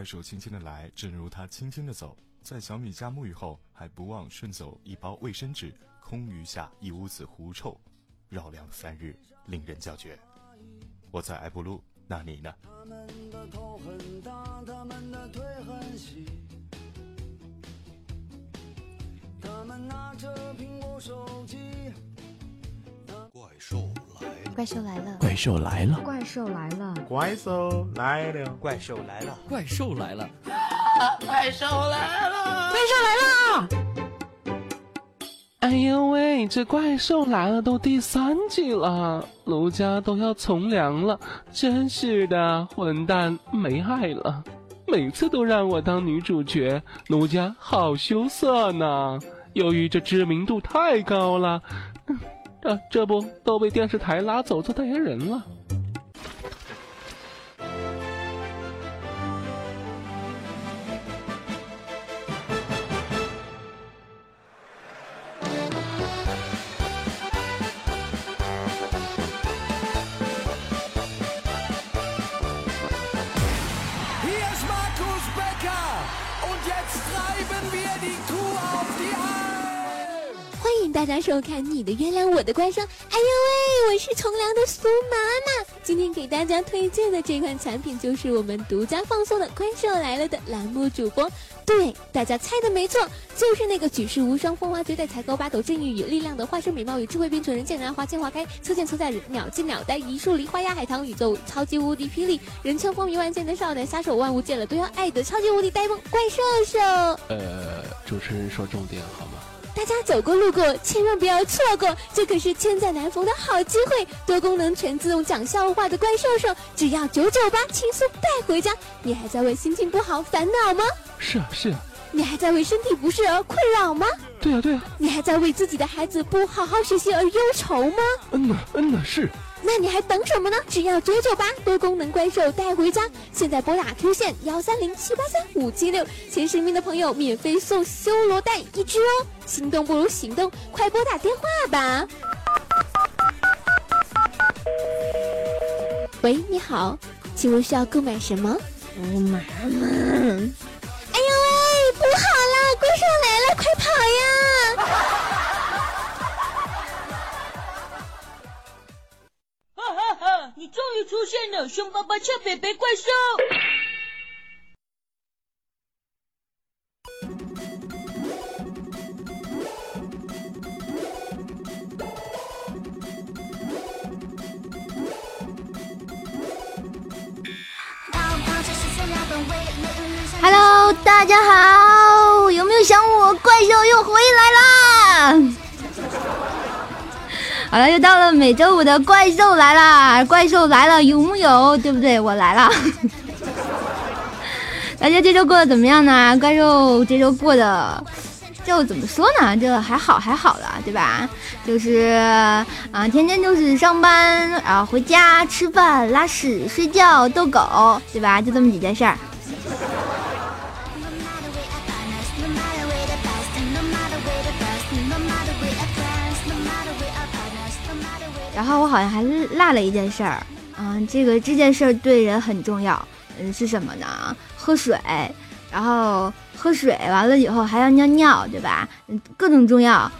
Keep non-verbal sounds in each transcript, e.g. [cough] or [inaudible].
怪兽轻轻的来，正如他轻轻的走。在小米家沐浴后，还不忘顺走一包卫生纸，空余下一屋子狐臭，绕梁三日，令人叫绝。我在埃布鲁，那你呢？他们的头很大，他们的腿很细，他们拿着苹果手机。怪兽来了！怪兽来了！怪兽来了！怪兽来了！怪兽来了！怪兽来了！怪兽来了！怪兽来了！哎呦喂，这怪兽来了都第三季了，卢家都要从良了，真是的，混蛋没爱了，每次都让我当女主角，卢家好羞涩呢。由于这知名度太高了。这这不都被电视台拉走做代言人了？大家收看你的月亮我的怪兽，哎呦喂，我是从良的苏妈妈。今天给大家推荐的这款产品就是我们独家放送的《怪兽来了》的栏目主播。对，大家猜的没错，就是那个举世无双、风华绝代、才高八斗、正义与力量的化身美貌与智慧并存人见人爱花见花开，车见车载鸟见鸟呆，一树梨花压海棠，宇宙超级无敌霹雳，人称风靡万千的少男杀手，万物见了都要爱的超级无敌呆萌怪兽兽。呃，主持人说重点好吗？大家走过路过，千万不要错过，这可是千载难逢的好机会！多功能全自动讲笑话的怪兽兽，只要九九八，轻松带回家。你还在为心情不好烦恼吗？是啊，是啊。你还在为身体不适而困扰吗？对啊，对啊。你还在为自己的孩子不好好学习而忧愁吗？嗯呐，嗯呐，是。那你还等什么呢？只要九九八多功能怪兽带回家，现在拨打 Q 线幺三零七八三五七六，前十名的朋友免费送修罗蛋一只哦！心动不如行动，快拨打电话吧！喂，你好，请问需要购买什么？苏妈妈。出现了，熊爸爸俏北北怪兽。好了，又到了每周五的怪兽来啦！怪兽来了，有木有？对不对？我来了。[laughs] 大家这周过得怎么样呢？怪兽这周过得，就怎么说呢？这还好还好了，对吧？就是啊，天天就是上班，然后回家吃饭、拉屎、睡觉、逗狗，对吧？就这么几件事儿。我好像还落了一件事儿，嗯，这个这件事儿对人很重要，嗯，是什么呢？喝水，然后喝水完了以后还要尿尿，对吧？各种重要。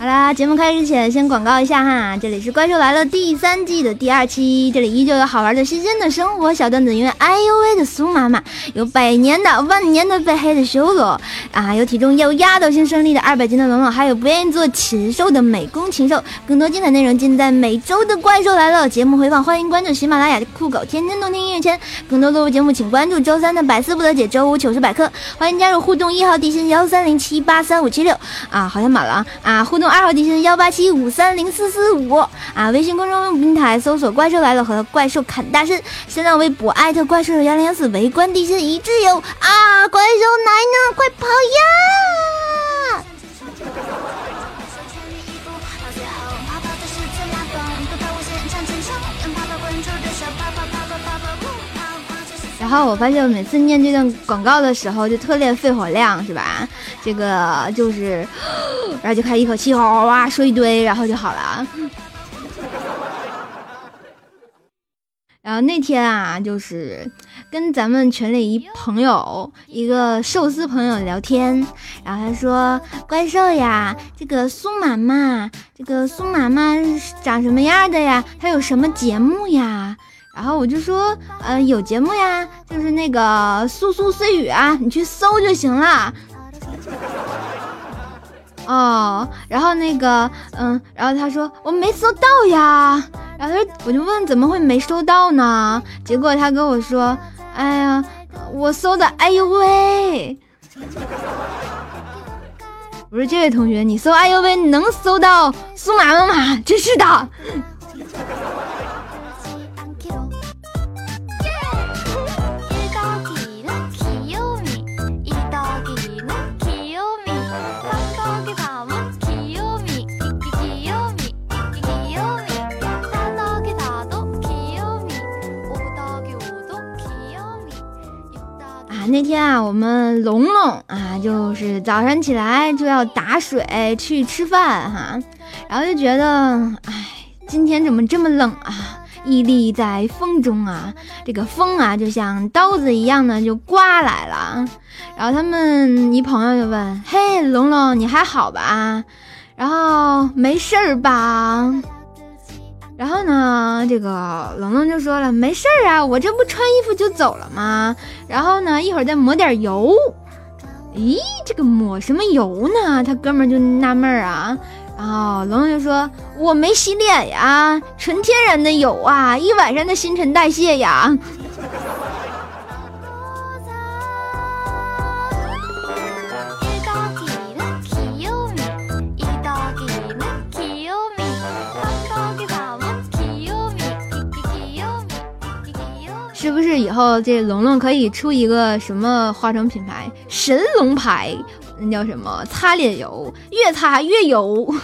好啦，节目开始前先广告一下哈，这里是《怪兽来了》第三季的第二期，这里依旧有好玩的、新鲜的生活小段子，因为哎呦喂的苏妈妈，有百年的、万年的被黑的修罗啊，有体重有压倒性胜利的二百斤的龙龙，还有不愿意做禽兽的美工禽兽。更多精彩内容尽在每周的《怪兽来了》节目回放，欢迎关注喜马拉雅酷狗天天动听音乐圈。更多录播节目请关注周三的百思不得解，周五糗事百科，欢迎加入互动一号地心幺三零七八三五七六啊，好像满了啊啊，互动二号地心幺八七五三零四四五啊，微信公众平台搜索“怪兽来了”和“怪兽砍大神”，新浪微博艾特怪兽幺零幺四，围观地心一致游啊，怪兽来了，快跑呀！然后我发现我每次念这段广告的时候就特别费火量，是吧？这个就是，然后就开始一口气哗哗说一堆，然后就好了。然后那天啊，就是跟咱们群里一朋友，一个寿司朋友聊天，然后他说：“怪兽呀，这个苏妈妈，这个苏妈妈长什么样的呀？她有什么节目呀？”然后我就说：“呃，有节目呀，就是那个苏苏碎语啊，你去搜就行了。”哦，然后那个，嗯，然后他说我没搜到呀，然后他说我就问怎么会没收到呢？结果他跟我说，哎呀，我搜的，哎呦喂！我说这位同学，你搜哎呦喂，你能搜到苏麻吗？真是的。那天啊，我们龙龙啊，就是早上起来就要打水去吃饭哈，然后就觉得，哎，今天怎么这么冷啊？屹立在风中啊，这个风啊，就像刀子一样的就刮来了。然后他们一朋友就问：“嘿，龙龙，你还好吧？然后没事儿吧？”然后呢，这个龙龙就说了：“没事儿啊，我这不穿衣服就走了吗？然后呢，一会儿再抹点油。咦，这个抹什么油呢？他哥们儿就纳闷儿啊。然后龙龙就说：我没洗脸呀，纯天然的油啊，一晚上的新陈代谢呀。”是不是以后这龙龙可以出一个什么化妆品牌？神龙牌，那叫什么？擦脸油，越擦越油。[laughs]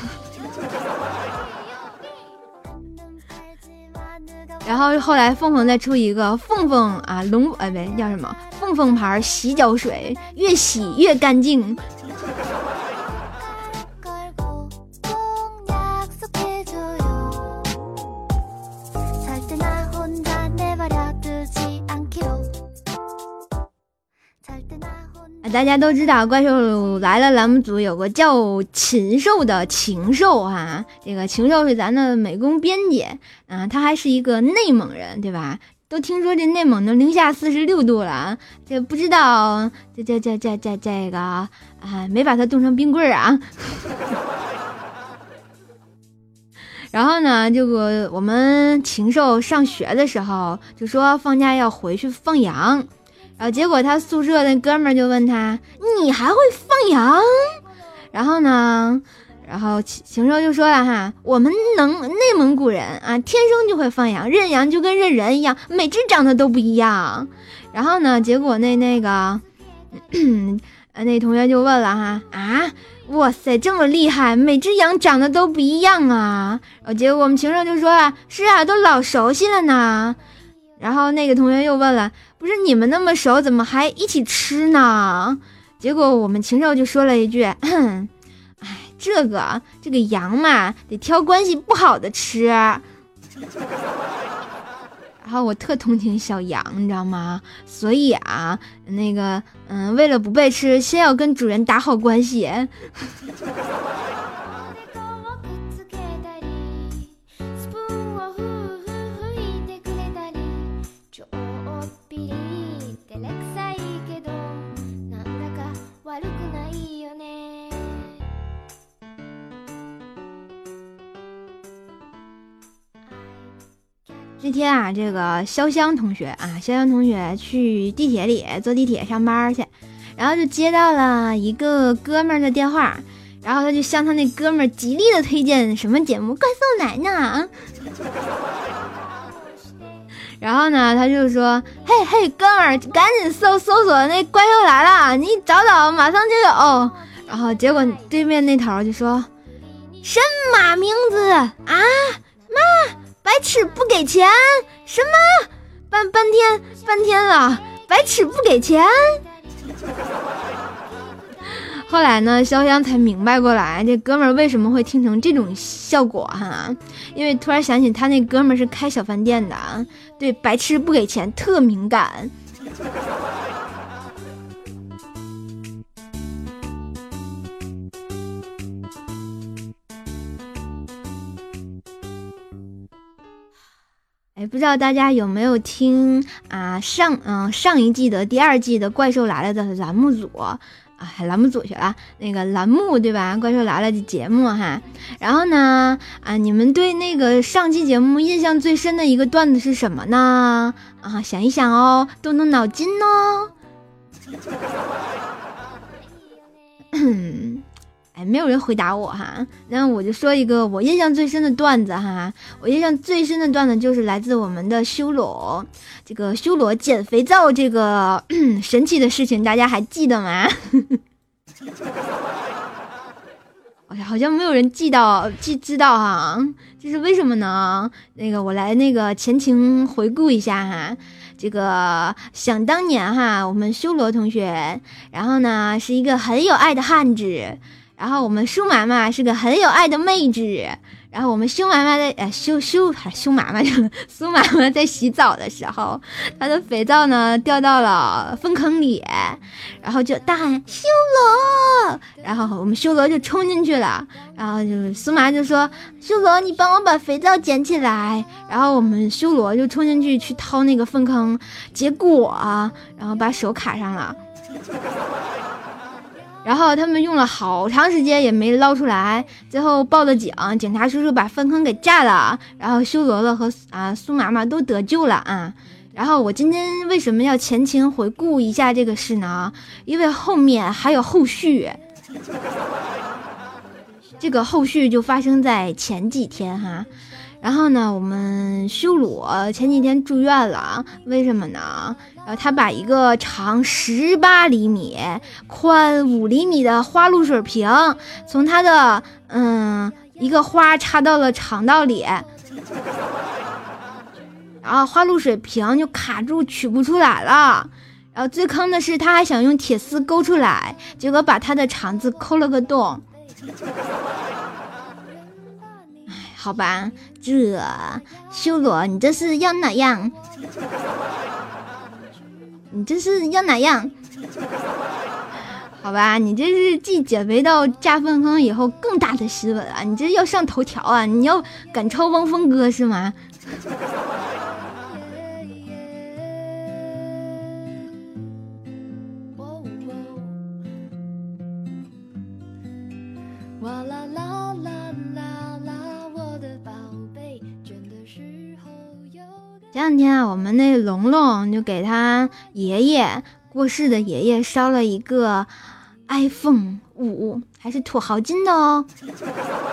然后后来凤凤再出一个凤凤啊龙哎不对叫什么凤凤牌洗脚水，越洗越干净。大家都知道，怪兽来了栏目组有个叫禽兽的禽兽哈，这个禽兽是咱的美工编辑啊，他还是一个内蒙人，对吧？都听说这内蒙都零下四十六度了，这不知道这这这这这这个啊，没把它冻成冰棍儿啊。[laughs] 然后呢，这个我们禽兽上学的时候就说放假要回去放羊。然后结果他宿舍那哥们儿就问他：“你还会放羊？”然后呢，然后禽兽就说了：“哈，我们能内蒙古人啊，天生就会放羊，认羊就跟认人一样，每只长得都不一样。”然后呢，结果那那个，[clears throat] 那同学就问了：“哈啊，哇塞，这么厉害，每只羊长得都不一样啊！”然后结果我们禽兽就说了：“是啊，都老熟悉了呢。”然后那个同学又问了：“不是你们那么熟，怎么还一起吃呢？”结果我们禽兽就说了一句：“哎，这个这个羊嘛，得挑关系不好的吃。”然后我特同情小羊，你知道吗？所以啊，那个，嗯，为了不被吃，先要跟主人打好关系。那天啊，这个潇湘同学啊，潇湘同学去地铁里坐地铁上班去，然后就接到了一个哥们儿的电话，然后他就向他那哥们儿极力的推荐什么节目《怪兽来呢》，[laughs] 然后呢，他就说：“嘿嘿，哥们儿，赶紧搜搜索那《怪兽来了》，你找找，马上就有。”然后结果对面那头就说：“什么名字啊？妈！”白痴不给钱？什么？半半天半天了，白痴不给钱。[laughs] 后来呢，潇湘才明白过来，这哥们儿为什么会听成这种效果哈？因为突然想起他那哥们儿是开小饭店的，对白痴不给钱特敏感。哎，不知道大家有没有听啊？上嗯上一季的第二季的《怪兽来了》的栏目组啊，栏目组去了那个栏目对吧？《怪兽来了》的节目哈。然后呢啊，你们对那个上期节目印象最深的一个段子是什么呢？啊，想一想哦，动动脑筋哦。[coughs] 哎，没有人回答我哈，那我就说一个我印象最深的段子哈。我印象最深的段子就是来自我们的修罗，这个修罗捡肥皂这个 [clears throat] 神奇的事情，大家还记得吗？[laughs] 哎呀，好像没有人记到记知道哈，这是为什么呢？那个我来那个前情回顾一下哈，这个想当年哈，我们修罗同学，然后呢是一个很有爱的汉子。然后我们苏妈妈是个很有爱的妹子，然后我们修妈妈在呃修修还修妈妈 [laughs] 就苏妈妈在洗澡的时候，她的肥皂呢掉到了粪坑里，然后就大喊修罗，然后我们修罗就冲进去了，然后就苏妈就说修罗你帮我把肥皂捡起来，然后我们修罗就冲进去去掏那个粪坑，结果然后把手卡上了。然后他们用了好长时间也没捞出来，最后报了警，警察叔叔把粪坑给炸了，然后修罗罗和啊苏妈妈都得救了啊。然后我今天为什么要前情回顾一下这个事呢？因为后面还有后续，[laughs] 这个后续就发生在前几天哈。然后呢，我们修罗前几天住院了，为什么呢？呃，他把一个长十八厘米、宽五厘米的花露水瓶从他的嗯一个花插到了肠道里，[laughs] 然后花露水瓶就卡住取不出来了。然后最坑的是，他还想用铁丝勾出来，结果把他的肠子抠了个洞。好吧，这修罗，你这是要哪样？[laughs] 你这是要哪样？好吧，你这是继减肥到炸粪坑以后更大的新闻啊！你这要上头条啊！你要赶超汪峰哥是吗？前两天啊，我们那龙龙就给他爷爷过世的爷爷烧了一个 iPhone 五，还是土豪金的哦。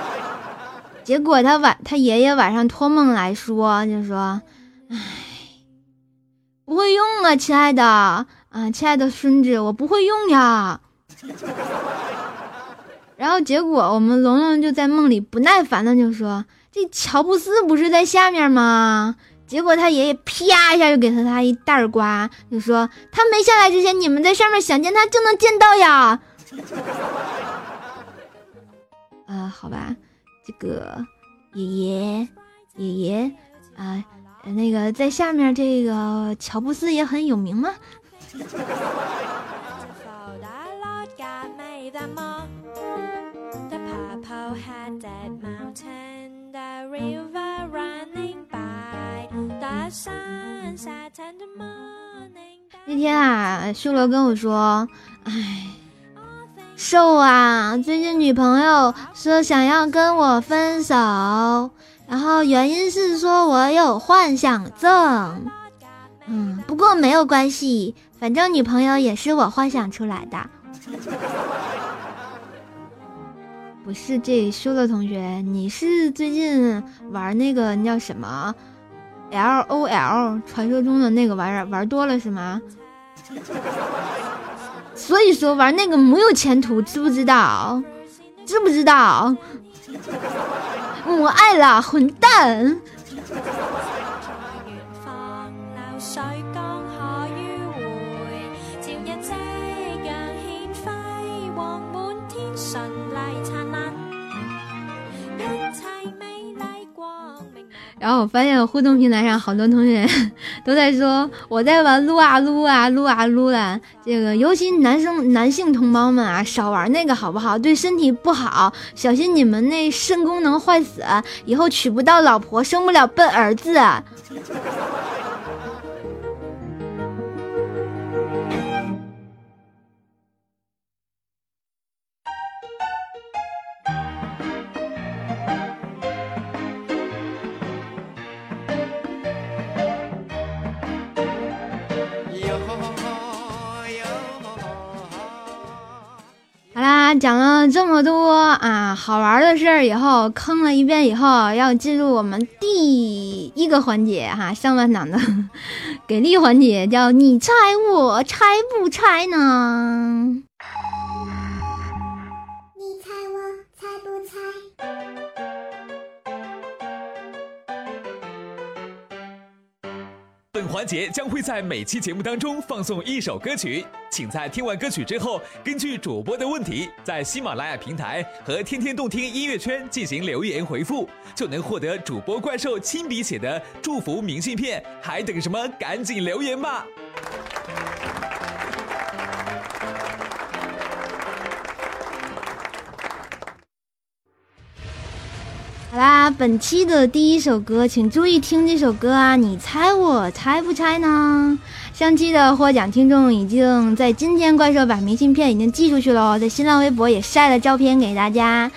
[laughs] 结果他晚，他爷爷晚上托梦来说，就说：“唉，不会用啊，亲爱的啊，亲爱的孙子，我不会用呀。[laughs] ”然后结果我们龙龙就在梦里不耐烦的就说：“这乔布斯不是在下面吗？”结果他爷爷啪一下就给了他一大耳刮，就说他没下来之前，你们在上面想见他就能见到呀。[laughs] 啊，好吧，这个爷爷爷爷啊，那个在下面这个乔布斯也很有名吗？[laughs] 那天啊，修罗跟我说：“哎，瘦啊，最近女朋友说想要跟我分手，然后原因是说我有幻想症。嗯，不过没有关系，反正女朋友也是我幻想出来的。不是这修罗同学，你是最近玩那个叫什么？” L O L 传说中的那个玩意儿玩多了是吗？所以说玩那个没有前途，知不知道？知不知道？我爱了，混蛋！然后我发现互动平台上好多同学 [laughs] 都在说我在玩撸啊撸啊撸啊撸啊，这个尤其男生男性同胞们啊，少玩那个好不好？对身体不好，小心你们那肾功能坏死，以后娶不到老婆，生不了笨儿子。讲了这么多啊好玩的事儿以后，坑了一遍以后，要进入我们第一个环节哈，上半场的 [laughs] 给力环节，叫你猜我猜不猜呢？本环节将会在每期节目当中放送一首歌曲，请在听完歌曲之后，根据主播的问题，在喜马拉雅平台和天天动听音乐圈进行留言回复，就能获得主播怪兽亲笔写的祝福明信片。还等什么？赶紧留言吧！本期的第一首歌，请注意听这首歌啊！你猜我猜不猜呢？上期的获奖听众已经在今天怪兽把明信片已经寄出去了，在新浪微博也晒了照片给大家。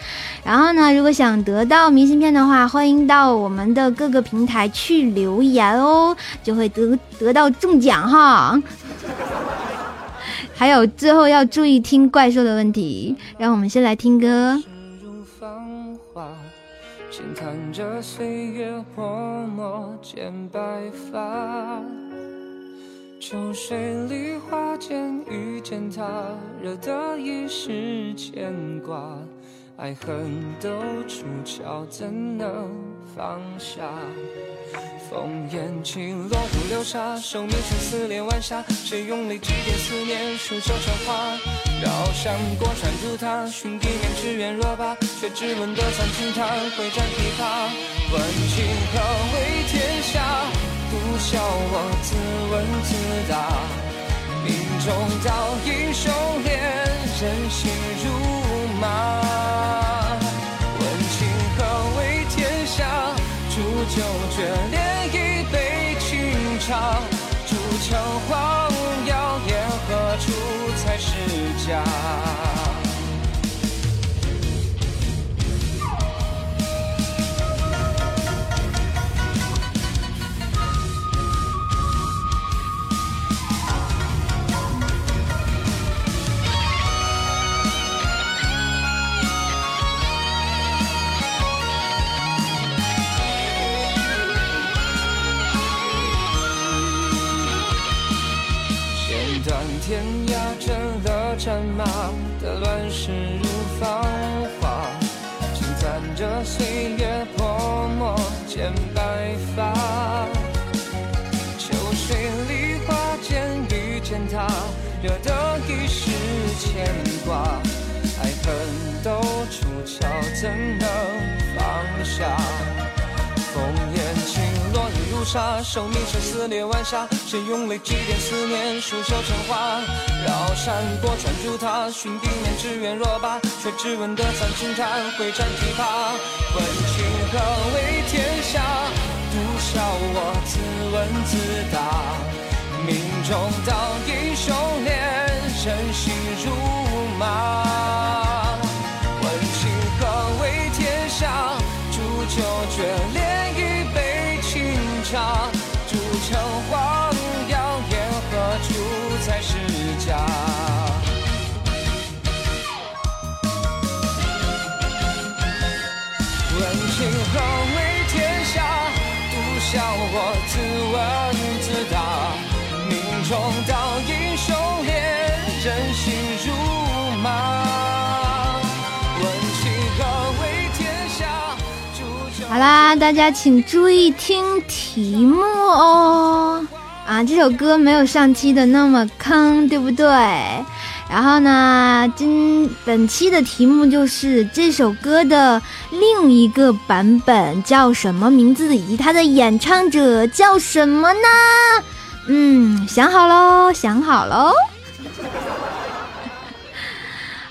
然后呢，如果想得到明信片的话，欢迎到我们的各个平台去留言哦，[laughs] 就会得得到中奖哈。还有最后要注意听怪兽的问题，让我们先来听歌。轻弹着岁月泼墨，剪白发。秋水梨花间遇见他，惹得一世牵挂。爱恨都出鞘，怎能放下？烽烟起，落入流沙，守命生死连晚霞。谁用泪祭奠思念，数手成花。遥想过川渡他，寻地面只缘若罢，却只闻得三清叹，会战琵琶。问情何为天下？独笑我自问自答。命中早已收敛，人心如麻。酒眷连一杯清茶，煮成荒谣，也何处才是家？乱世如芳华，轻弹着岁月泼墨，剪白发。秋水梨花间遇见他，惹得一世牵挂。爱恨都出鞘，怎能放下？烽烟起，落日如沙，手迷成撕裂晚霞，谁用泪祭奠思念，书朽成花。绕山过川筑塔，寻地面只缘若罢，却只闻得三清潭，会战琵琶。问情何为天下？独笑我自问自答。命中当英雄脸，人心如麻。问情何为天下？煮酒绝恋清茶，煮成花好啦，大家请注意听题目哦。啊，这首歌没有上期的那么坑，对不对？然后呢，今本期的题目就是这首歌的另一个版本叫什么名字，以及它的演唱者叫什么呢？嗯，想好喽，想好喽。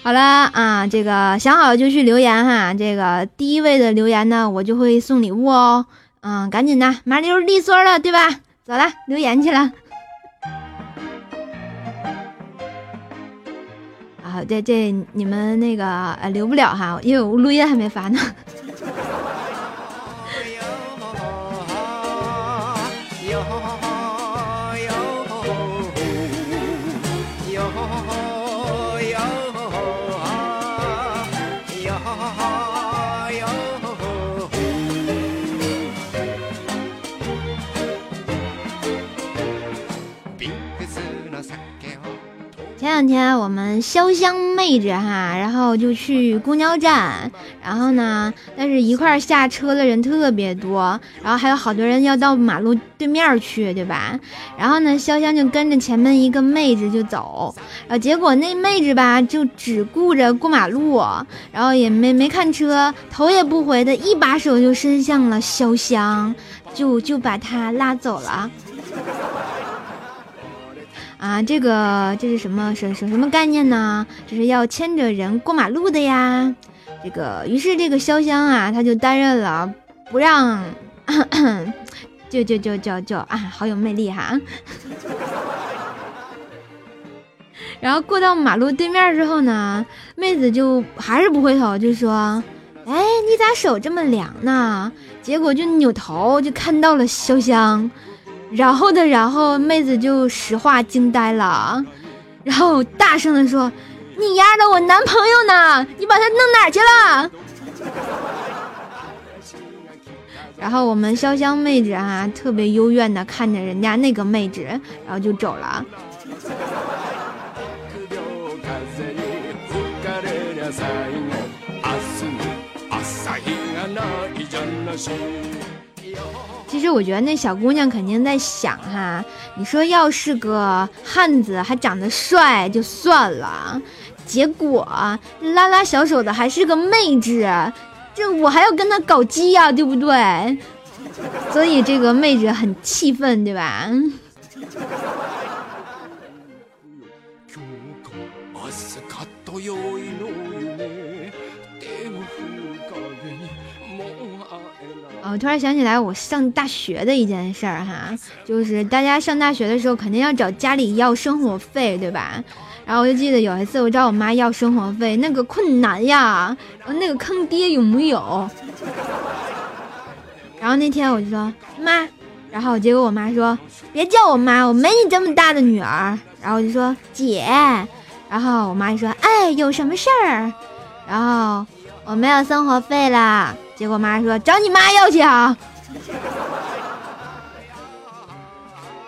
好了啊，这个想好就去留言哈。这个第一位的留言呢，我就会送礼物哦。嗯，赶紧的，麻溜利索了，对吧？走了，留言去了。啊，这这你们那个呃留不了哈，因为我录音还没发呢。前两天我们潇湘妹子哈，然后就去公交站，然后呢，但是一块儿下车的人特别多，然后还有好多人要到马路对面去，对吧？然后呢，潇湘就跟着前面一个妹子就走，然后结果那妹子吧就只顾着过马路，然后也没没看车，头也不回的一把手就伸向了潇湘，就就把她拉走了。啊，这个这是什么什什什么概念呢？这是要牵着人过马路的呀。这个，于是这个潇湘啊，他就担任了不让，就就就就就啊，好有魅力哈。[laughs] 然后过到马路对面之后呢，妹子就还是不回头，就说：“哎，你咋手这么凉呢？”结果就扭头就看到了潇湘。然后的，然后妹子就石化惊呆了，然后大声的说：“你丫的，我男朋友呢？你把他弄哪去了？”然后我们潇湘妹子啊，特别幽怨的看着人家那个妹子，然后就走了。其实我觉得那小姑娘肯定在想哈，你说要是个汉子还长得帅就算了，结果拉拉小手的还是个妹子，这我还要跟他搞基呀，对不对？所以这个妹子很气愤，对吧？我突然想起来，我上大学的一件事儿哈，就是大家上大学的时候肯定要找家里要生活费，对吧？然后我就记得有一次我找我妈要生活费，那个困难呀，那个坑爹有木有？然后那天我就说妈，然后结果我妈说别叫我妈，我没你这么大的女儿。然后我就说姐，然后我妈就说哎，有什么事儿？然后我没有生活费了。结果妈说找你妈要去啊！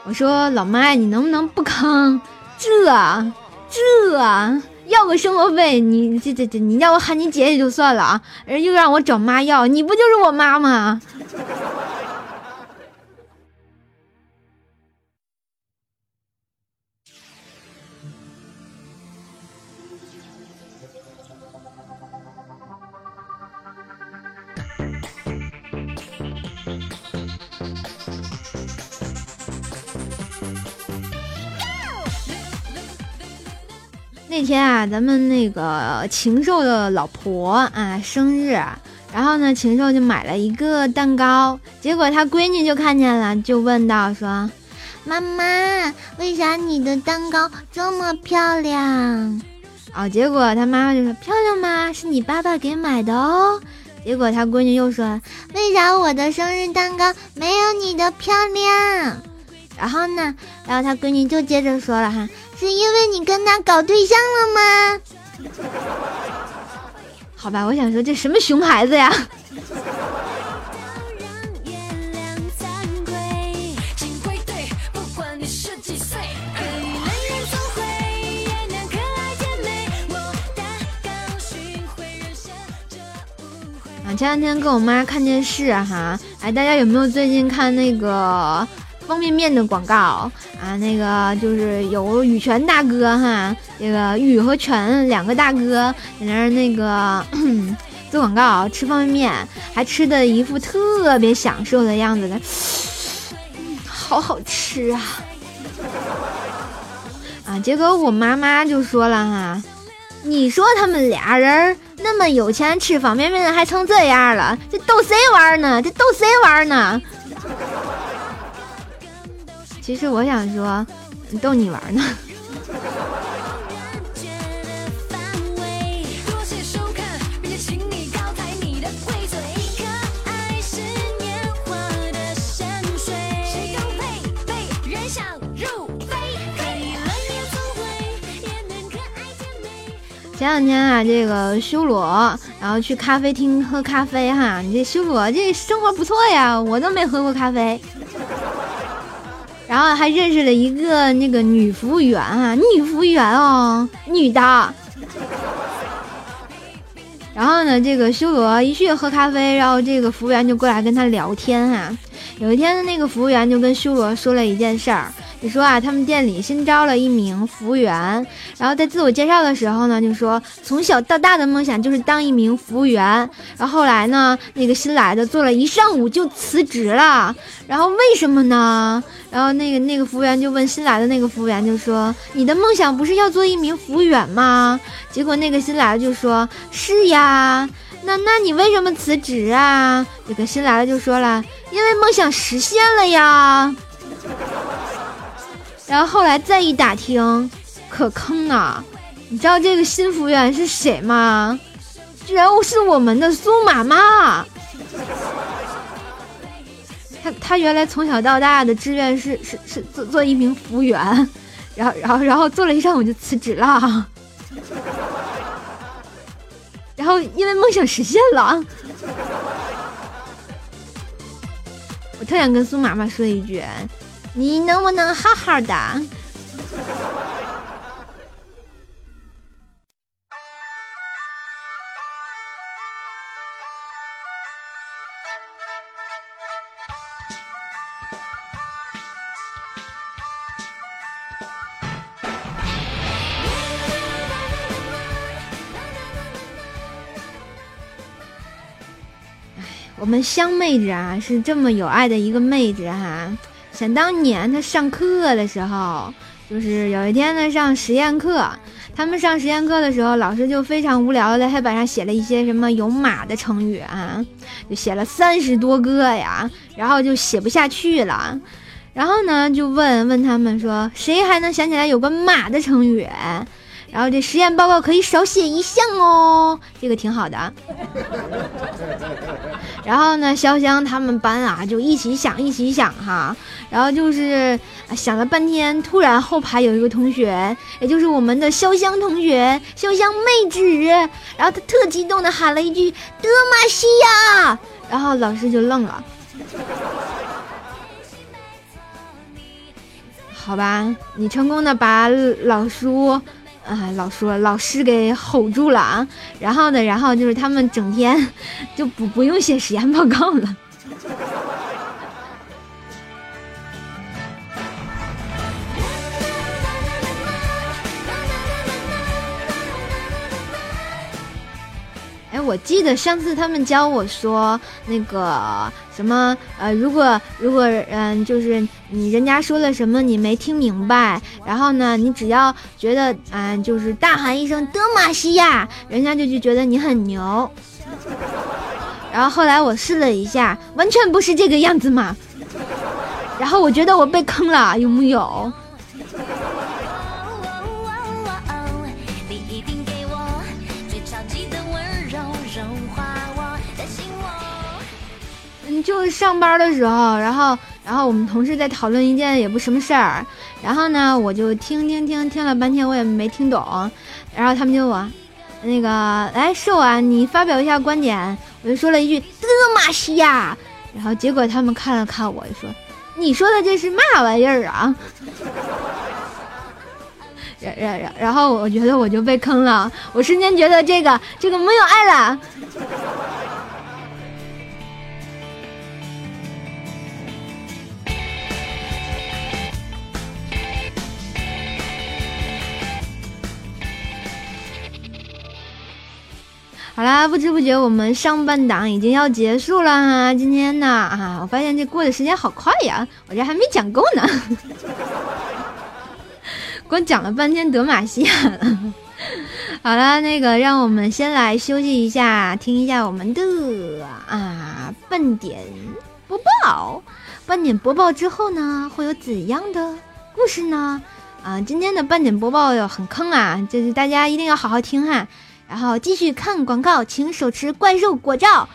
我说老妈，你能不能不坑？这这要个生活费，你这这这，你让我喊你姐也就算了啊，人又让我找妈要，你不就是我妈吗？那天啊，咱们那个禽兽的老婆啊生日，然后呢，禽兽就买了一个蛋糕，结果他闺女就看见了，就问道说：“妈妈，为啥你的蛋糕这么漂亮？”哦，结果他妈妈就说：“漂亮吗？是你爸爸给买的哦。”结果他闺女又说：“为啥我的生日蛋糕没有你的漂亮？”然后呢，然后他闺女就接着说了哈。是因为你跟他搞对象了吗？[laughs] 好吧，我想说这什么熊孩子呀！啊，前两天跟我妈看电视哈，哎，大家有没有最近看那个？方便面的广告啊，那个就是有羽泉大哥哈，这个羽和泉两个大哥在那儿那个 [coughs] 做广告，吃方便面，还吃的一副特别享受的样子的，[coughs] 好好吃啊！啊，结果我妈妈就说了哈，你说他们俩人那么有钱，吃方便面还成这样了，这逗谁玩呢？这逗谁玩呢？其实我想说，逗你玩呢。前两天啊，这个修罗，然后去咖啡厅喝咖啡哈。你这修罗这生活不错呀，我都没喝过咖啡。然后还认识了一个那个女服务员啊，女服务员哦，女的。然后呢，这个修罗一去喝咖啡，然后这个服务员就过来跟他聊天啊。有一天那个服务员就跟修罗说了一件事儿。就说啊，他们店里新招了一名服务员，然后在自我介绍的时候呢，就说从小到大的梦想就是当一名服务员。然后后来呢，那个新来的做了一上午就辞职了。然后为什么呢？然后那个那个服务员就问新来的那个服务员，就说你的梦想不是要做一名服务员吗？结果那个新来的就说是呀。那那你为什么辞职啊？这个新来的就说了，因为梦想实现了呀。然后后来再一打听，可坑啊！你知道这个新服务员是谁吗？居然是我们的苏妈妈。他他原来从小到大的志愿是是是做做一名服务员，然后然后然后做了一上午就辞职了。然后因为梦想实现了，特想跟苏妈妈说一句。你能不能好好的？我们香妹子啊，是这么有爱的一个妹子哈。想当年，她上课的时候，就是有一天呢上实验课，他们上实验课的时候，老师就非常无聊在黑板上写了一些什么有马的成语啊，就写了三十多个呀，然后就写不下去了，然后呢就问问他们说，谁还能想起来有个马的成语？然后这实验报告可以少写一项哦，这个挺好的。[laughs] 然后呢，潇湘他们班啊就一起想一起想哈，然后就是想了半天，突然后排有一个同学，也就是我们的潇湘同学，潇湘妹纸，然后他特激动的喊了一句德玛西亚，然后老师就愣了。好吧，你成功的把老叔。啊，老说老师给吼住了啊，然后呢，然后就是他们整天就不不用写实验报告了。我记得上次他们教我说那个什么呃，如果如果嗯，就是你人家说了什么你没听明白，然后呢，你只要觉得嗯，就是大喊一声德玛西亚，人家就就觉得你很牛。[laughs] 然后后来我试了一下，完全不是这个样子嘛。[laughs] 然后我觉得我被坑了，有木有？就是上班的时候，然后，然后我们同事在讨论一件也不什么事儿，然后呢，我就听听听听了半天，我也没听懂，然后他们就我，那个，来瘦啊，你发表一下观点，我就说了一句德玛西亚，然后结果他们看了看我，就说，你说的这是嘛玩意儿啊？然然然，然后我觉得我就被坑了，我瞬间觉得这个这个没有爱了。啦，不知不觉我们上半档已经要结束了哈。今天呢啊，我发现这过的时间好快呀，我这还没讲够呢，[laughs] 光讲了半天德玛西亚了。[laughs] 好了，那个让我们先来休息一下，听一下我们的啊半点播报。半点播报之后呢，会有怎样的故事呢？啊，今天的半点播报要很坑啊，就是大家一定要好好听哈。然后继续看广告，请手持怪兽果照。